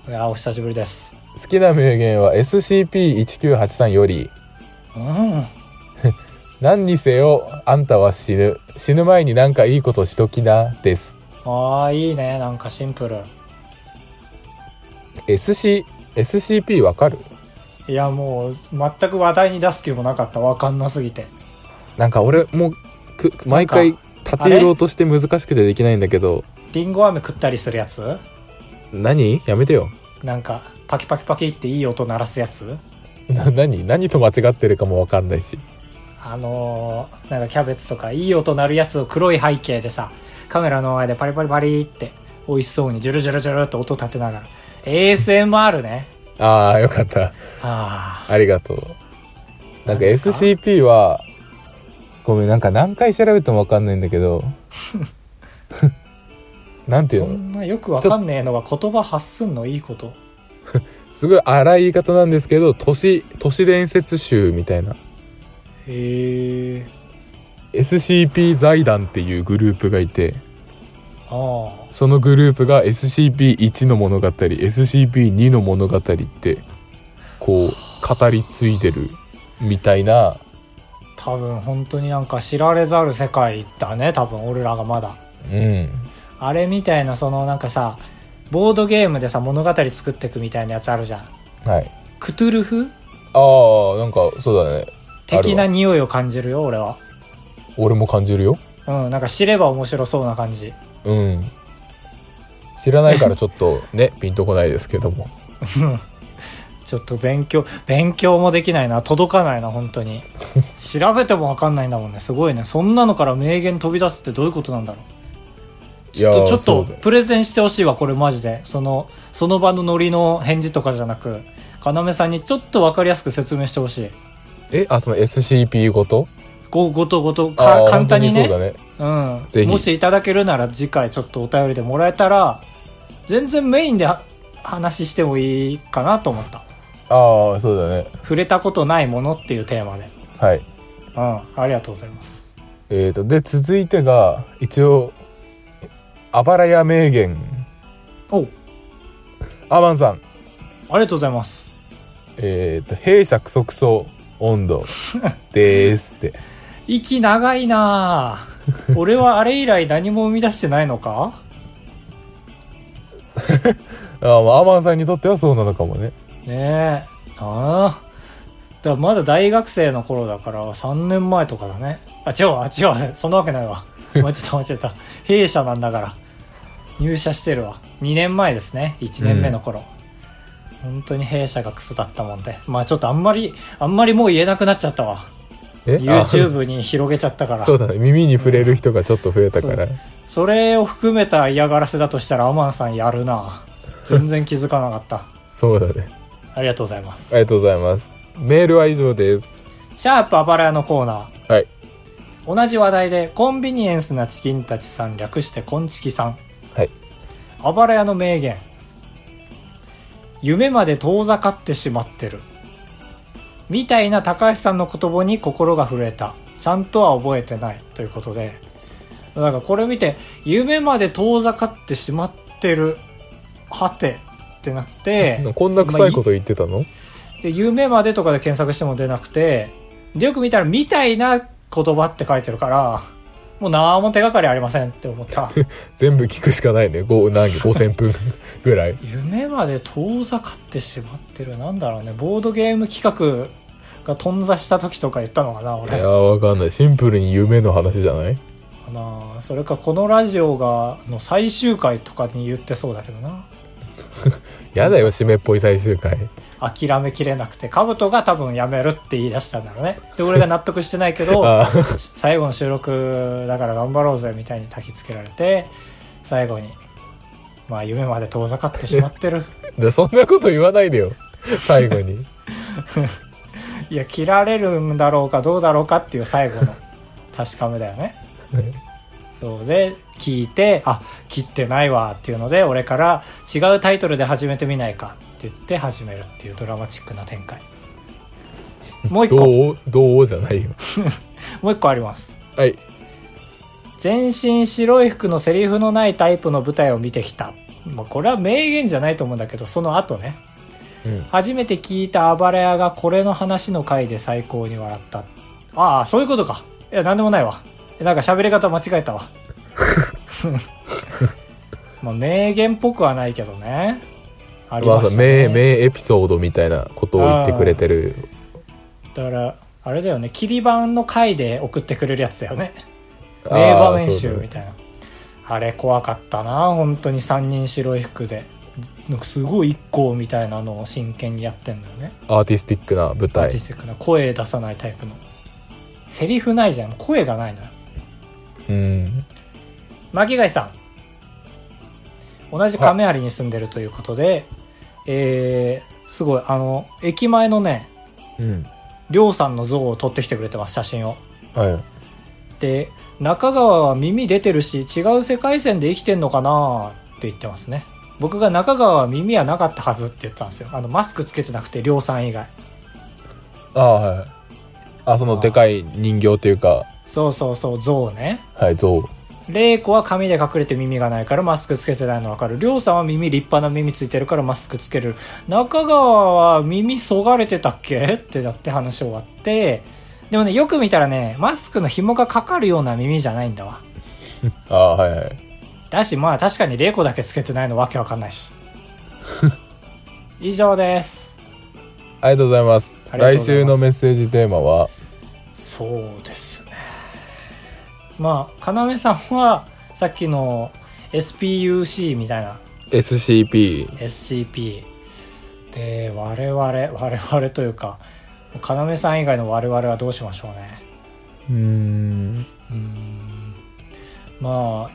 [SPEAKER 1] いや、お久しぶりです。
[SPEAKER 2] 好きな名言は SCP-1983 より、
[SPEAKER 1] うん。
[SPEAKER 2] 何にせよ、あんたは死ぬ。死ぬ前になんかいいことしときな、です。
[SPEAKER 1] ああ、いいね。なんかシンプル。
[SPEAKER 2] SC、SCP わかる？
[SPEAKER 1] いや、もう、全く話題に出す気もなかった。わかんなすぎて。
[SPEAKER 2] なんか俺もく毎回立ち入ろうとして難しくてできないんだけど
[SPEAKER 1] リンゴ飴食ったりするやつ？
[SPEAKER 2] 何？やめてよ
[SPEAKER 1] なんか、パキパキパキっていい音鳴らすやつ？
[SPEAKER 2] な何？何と間違ってるかもわかんないし
[SPEAKER 1] あのー、なんかキャベツとかいい音鳴るやつを黒い背景でさ、カメラの前でパリパリパリって美味しそうにジュルジュルジュルって音立てながら。ASMR ね。
[SPEAKER 2] ああよかった。
[SPEAKER 1] あ
[SPEAKER 2] ありがとう。なんか SCP はごめんなんか何回調べてもわかんないんだけど。なんてい
[SPEAKER 1] うそんなよくわかんねえのが言葉発すんのいいこと。
[SPEAKER 2] すごい荒い言い方なんですけど都市都市伝説集みたいな
[SPEAKER 1] へえ。
[SPEAKER 2] SCP 財団っていうグループがいて
[SPEAKER 1] あ
[SPEAKER 2] そのグループが SCP-1 の物語 SCP-2 の物語ってこう語り継いでるみたいな
[SPEAKER 1] あ。多分本当になんか知られざる世界だね。多分俺らがまだ。
[SPEAKER 2] うん
[SPEAKER 1] あれみたいなそのなんかさ、ボードゲームでさ物語作っていくみたいなやつあるじゃん。
[SPEAKER 2] はい
[SPEAKER 1] クトゥルフ？
[SPEAKER 2] ああなんかそうだね
[SPEAKER 1] 的な匂いを感じるよ、俺は。
[SPEAKER 2] 俺も感じるよ
[SPEAKER 1] うん、なんか知れば面白そうな感じ。
[SPEAKER 2] うん知らないからちょっと ねピンとこないですけども
[SPEAKER 1] ちょっと勉強、勉強もできないな。届かないな、本当に。調べてもわかんないんだもんね。すごいね。そんなのから名言飛び出すってどういうことなんだろう。ちょっと、ちょっと
[SPEAKER 2] そうだよ、
[SPEAKER 1] プレゼンしてほしいわ、これマジで。その、その場のノリの返事とかじゃなく、要さんにちょっとわかりやすく説明してほしい。
[SPEAKER 2] えあその SCP ごと？
[SPEAKER 1] ご、ごとごと、
[SPEAKER 2] あ
[SPEAKER 1] か
[SPEAKER 2] ー
[SPEAKER 1] 簡単にね。
[SPEAKER 2] そうだね
[SPEAKER 1] うん。もしいただけるなら次回ちょっとお便りでもらえたら、全然メインでは話してもいいかなと思った。
[SPEAKER 2] ああそうだね
[SPEAKER 1] 触れたことないものっていうテーマで。
[SPEAKER 2] はい
[SPEAKER 1] うん。ありがとうございます。
[SPEAKER 2] えー、とで続いてが一応あばらや名言
[SPEAKER 1] お
[SPEAKER 2] アマンさん
[SPEAKER 1] ありがとうございます。
[SPEAKER 2] えっ、と弊社即走温度ですって
[SPEAKER 1] 息長いなぁ俺はあれ以来何も生み出してないのか？
[SPEAKER 2] あアマンさんにとってはそうなのかもね
[SPEAKER 1] ねえ。ああ。だまだ大学生の頃だから3年前とかだね。あ、違う、あ、違う、そんなわけないわ。間違えた、間違えた。弊社なんだから。入社してるわ。2年前ですね。1年目の頃。本当に弊社がクソだったもんで。まあちょっとあんまり、あんまりもう言えなくなっちゃったわ。
[SPEAKER 2] え？あ
[SPEAKER 1] YouTube に広げちゃったから。
[SPEAKER 2] そうだね。耳に触れる人がちょっと増えたから。
[SPEAKER 1] それを含めた嫌がらせだとしたらアマンさんやるな。全然気づかなかった。
[SPEAKER 2] そうだね。
[SPEAKER 1] ありがとうございます。
[SPEAKER 2] ありがとうございます。メールは以上です。
[SPEAKER 1] シャープあばら屋のコーナ
[SPEAKER 2] はい。
[SPEAKER 1] ー同じ話題でコンビニエンスなチキンたちさん略してコンチキさん。
[SPEAKER 2] はい。
[SPEAKER 1] あばら屋の名言夢まで遠ざかってしまってる。みたいな高橋さんの言葉に心が震えた。ちゃんとは覚えてない。ということで。だからこれ見て夢まで遠ざかってしまってる。はてってなって
[SPEAKER 2] こんな臭いこと言ってたの、
[SPEAKER 1] で、夢までとかで検索しても出なくて、で、よく見たら、みたいな言葉って書いてるから、もう何も手がかりありませんって思った。
[SPEAKER 2] 全部聞くしかないね5何5000分ぐらい
[SPEAKER 1] 夢まで遠ざかってしまってる。なんだろうね。ボードゲーム企画が頓挫した時とか言ったのかな、俺。
[SPEAKER 2] いやわかんないシンプルに夢の話じゃない？
[SPEAKER 1] かなそれか、このラジオが、の最終回とかに言ってそうだけどな。
[SPEAKER 2] やだよ締めっぽい最終回。
[SPEAKER 1] 諦めきれなくて、カブトが多分やめるって言い出したんだろうね。で、俺が納得してないけど、
[SPEAKER 2] あ
[SPEAKER 1] 最後の収録だから頑張ろうぜみたいに焚きつけられて最後にまあ夢まで遠ざかってしまってる。
[SPEAKER 2] でそんなこと言わないでよ。最後に。
[SPEAKER 1] いや切られるんだろうかどうだろうかっていう最後の確かめだよね。そうで聞いてあ切ってないわっていうので俺から違うタイトルで始めてみないかって言って始めるっていうドラマチックな展開もう一個
[SPEAKER 2] どうどうじゃないよ
[SPEAKER 1] もう一個あります
[SPEAKER 2] はい
[SPEAKER 1] 全身白い服のセリフのないタイプの舞台を見てきた。まあ、これは名言じゃないと思うんだけど、その後ね。
[SPEAKER 2] うん
[SPEAKER 1] 初めて聞いたあばら屋がこれの話の回で最高に笑った。ああ、そういうことか。いや、なんでもないわ。なんか喋り方間違えたわ。まあ、名言っぽくはないけどね。あり
[SPEAKER 2] ま
[SPEAKER 1] たね。
[SPEAKER 2] 名名エピソードみたいなことを言ってくれてる。
[SPEAKER 1] だから、あれだよね。切り板の回で送ってくれるやつだよね。名場面集みたいな。あれ怖かったな。本当に3人白い服で。なんかすごい一行みたいなのを真剣にやってんのよね、
[SPEAKER 2] アーティスティックな舞
[SPEAKER 1] アーテ
[SPEAKER 2] 台
[SPEAKER 1] ィスティックな声出さないタイプの。セリフないじゃん。声がないのよ。
[SPEAKER 2] うん
[SPEAKER 1] 巻貝さん。同じ亀有に住んでるということで、えー、すごいあの駅前のね
[SPEAKER 2] うん。
[SPEAKER 1] りょうさんの像を撮ってきてくれてます写真を。
[SPEAKER 2] はい。
[SPEAKER 1] で中川は耳出てるし違う世界線で生きてんのかなって言ってますね。僕が中川は耳はなかったはずって言ったんですよ。あのマスクつけてなくて亮さん以外。
[SPEAKER 2] ああはい。あそのでかい人形というか。
[SPEAKER 1] そうそうそう像ね。
[SPEAKER 2] はい像
[SPEAKER 1] 玲子は髪で隠れて耳がないからマスクつけてないの分かる。亮さんは耳立派な耳ついてるからマスクつける。中川は耳そがれてたっけ？ってなって話終わって。でもねよく見たらねマスクの紐がかかるような耳じゃないんだわ。
[SPEAKER 2] ああはいはい。
[SPEAKER 1] だしまあ確かに玲子だけつけてないのわけわかんないし。以上です。
[SPEAKER 2] ありがとうございます。来週のメッセージテーマは？
[SPEAKER 1] そうです。ねまあ要さんはさっきの SPUC みたいな。
[SPEAKER 2] SCP
[SPEAKER 1] SCP で我々我々というか要さん以外の我々はどうしましょうね。
[SPEAKER 2] うーん。
[SPEAKER 1] うーん。まあ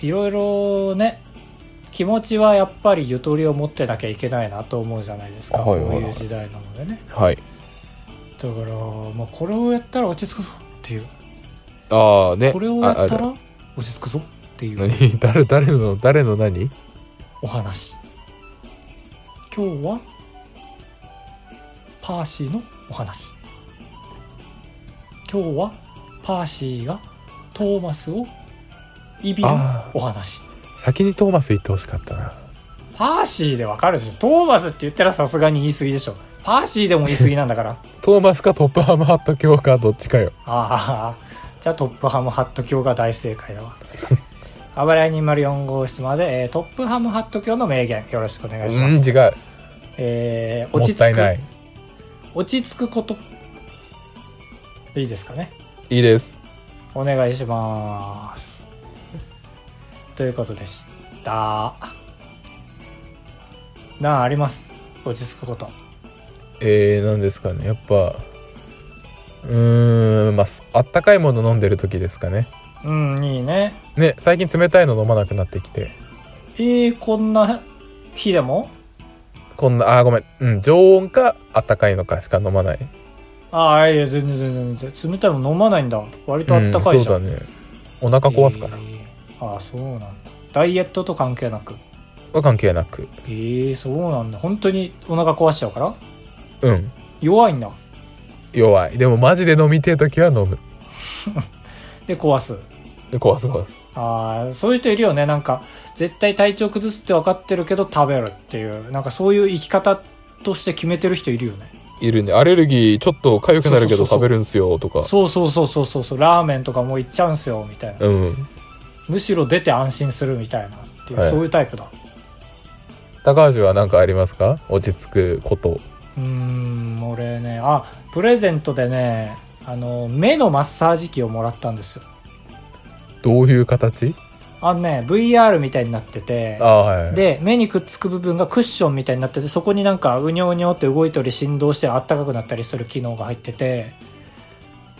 [SPEAKER 1] いろいろね気持ちはやっぱりゆとりを持ってなきゃいけないなと思うじゃないですか、
[SPEAKER 2] はいはいはい。
[SPEAKER 1] こういう時代なのでね。
[SPEAKER 2] はい。
[SPEAKER 1] だから、まあ、これをやったら落ち着くぞっていう
[SPEAKER 2] ああね。
[SPEAKER 1] これをやったら落ち着くぞっていう。
[SPEAKER 2] 何？誰誰の誰の何？
[SPEAKER 1] お話。今日はパーシーのお話。今日はパーシーがトーマスをいびる
[SPEAKER 2] あ
[SPEAKER 1] お話。
[SPEAKER 2] 先にトーマス言ってほしかったな。
[SPEAKER 1] パーシーでわかるでしょ。トーマスって言ったらさすがに言い過ぎでしょ。パーシーでも言い過ぎなんだから。
[SPEAKER 2] トーマスかトップハムハット教かどっちかよ。
[SPEAKER 1] ああじゃあトップハムハット教が大正解だわ。あばらや204号室まで、えートップハムハット教の名言よろしくお願いします、
[SPEAKER 2] うん違う。
[SPEAKER 1] えー
[SPEAKER 2] も
[SPEAKER 1] 落ち着く。落ち着くことでいいですかね？
[SPEAKER 2] いいです。
[SPEAKER 1] お願いします。ということでした。なああります？落ち着くこと。
[SPEAKER 2] えー、何ですかね。やっぱうーんまあすあったかいもの飲んでる時ですかね。
[SPEAKER 1] うんいいね。
[SPEAKER 2] ね最近冷たいの飲まなくなってきて。
[SPEAKER 1] えー、こんな日でも？
[SPEAKER 2] こんなあーごめん。うん常温かあったかいのかしか飲まない。
[SPEAKER 1] ああいや全然全然全然。冷たいもん飲まないんだ。割とあったかいじゃん、
[SPEAKER 2] うん、そうだね。お腹壊すから、
[SPEAKER 1] えーああそうなんだ。ダイエットと関係なく？
[SPEAKER 2] は関係なく。
[SPEAKER 1] ええそうなんだ。本当にお腹壊しちゃうから？
[SPEAKER 2] うん。
[SPEAKER 1] 弱いんだ
[SPEAKER 2] 弱い。でもマジで飲みてえ時は飲む。
[SPEAKER 1] で壊す。
[SPEAKER 2] で壊す壊す。
[SPEAKER 1] ああそういう人いるよね。なんか絶対体調崩すって分かってるけど食べるっていう。なんかそういう生き方として決めてる人いるよね。
[SPEAKER 2] いるね。アレルギーちょっと痒くなるけど食べるんすよとか。
[SPEAKER 1] そうそうそうそうそうそう。ラーメンとかもういっちゃうんすよみたいな、
[SPEAKER 2] うん。
[SPEAKER 1] むしろ出て安心するみたいなっていう、
[SPEAKER 2] はい。
[SPEAKER 1] そういうタイプだ。
[SPEAKER 2] 高橋は何かありますか？落ち着くこと。
[SPEAKER 1] うーん俺ね。あプレゼントでねあの目のマッサージ機をもらったんですよ。
[SPEAKER 2] どういう形？
[SPEAKER 1] あのね VR みたいになってて
[SPEAKER 2] はいはい
[SPEAKER 1] で目にくっつく部分がクッションみたいになっててそこになんかうにょうにょって動いたり振動してあったかくなったりする機能が入ってて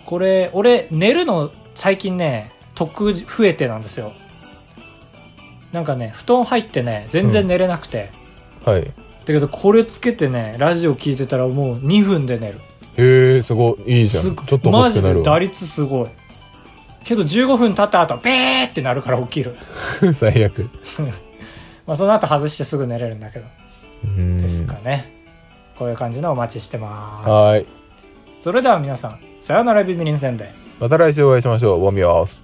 [SPEAKER 1] これ俺寝るの最近ね得増えてなんですよ。なんかね布団入ってね全然寝れなくて、
[SPEAKER 2] はい。
[SPEAKER 1] だけどこれつけてねラジオ聞いてたらもう2分で寝る
[SPEAKER 2] へえすごいいいじゃ
[SPEAKER 1] す
[SPEAKER 2] んちょっと
[SPEAKER 1] マジで打率すごい。けど15分経った後ベーってなるから起きる。
[SPEAKER 2] 最悪。
[SPEAKER 1] まあその後外してすぐ寝れるんだけど。
[SPEAKER 2] うん。
[SPEAKER 1] ですかね。こういう感じのお待ちしてます。
[SPEAKER 2] はい。
[SPEAKER 1] それでは皆さんさよならビビリンせんべい。
[SPEAKER 2] また来週お会いしましょう。ボミオス。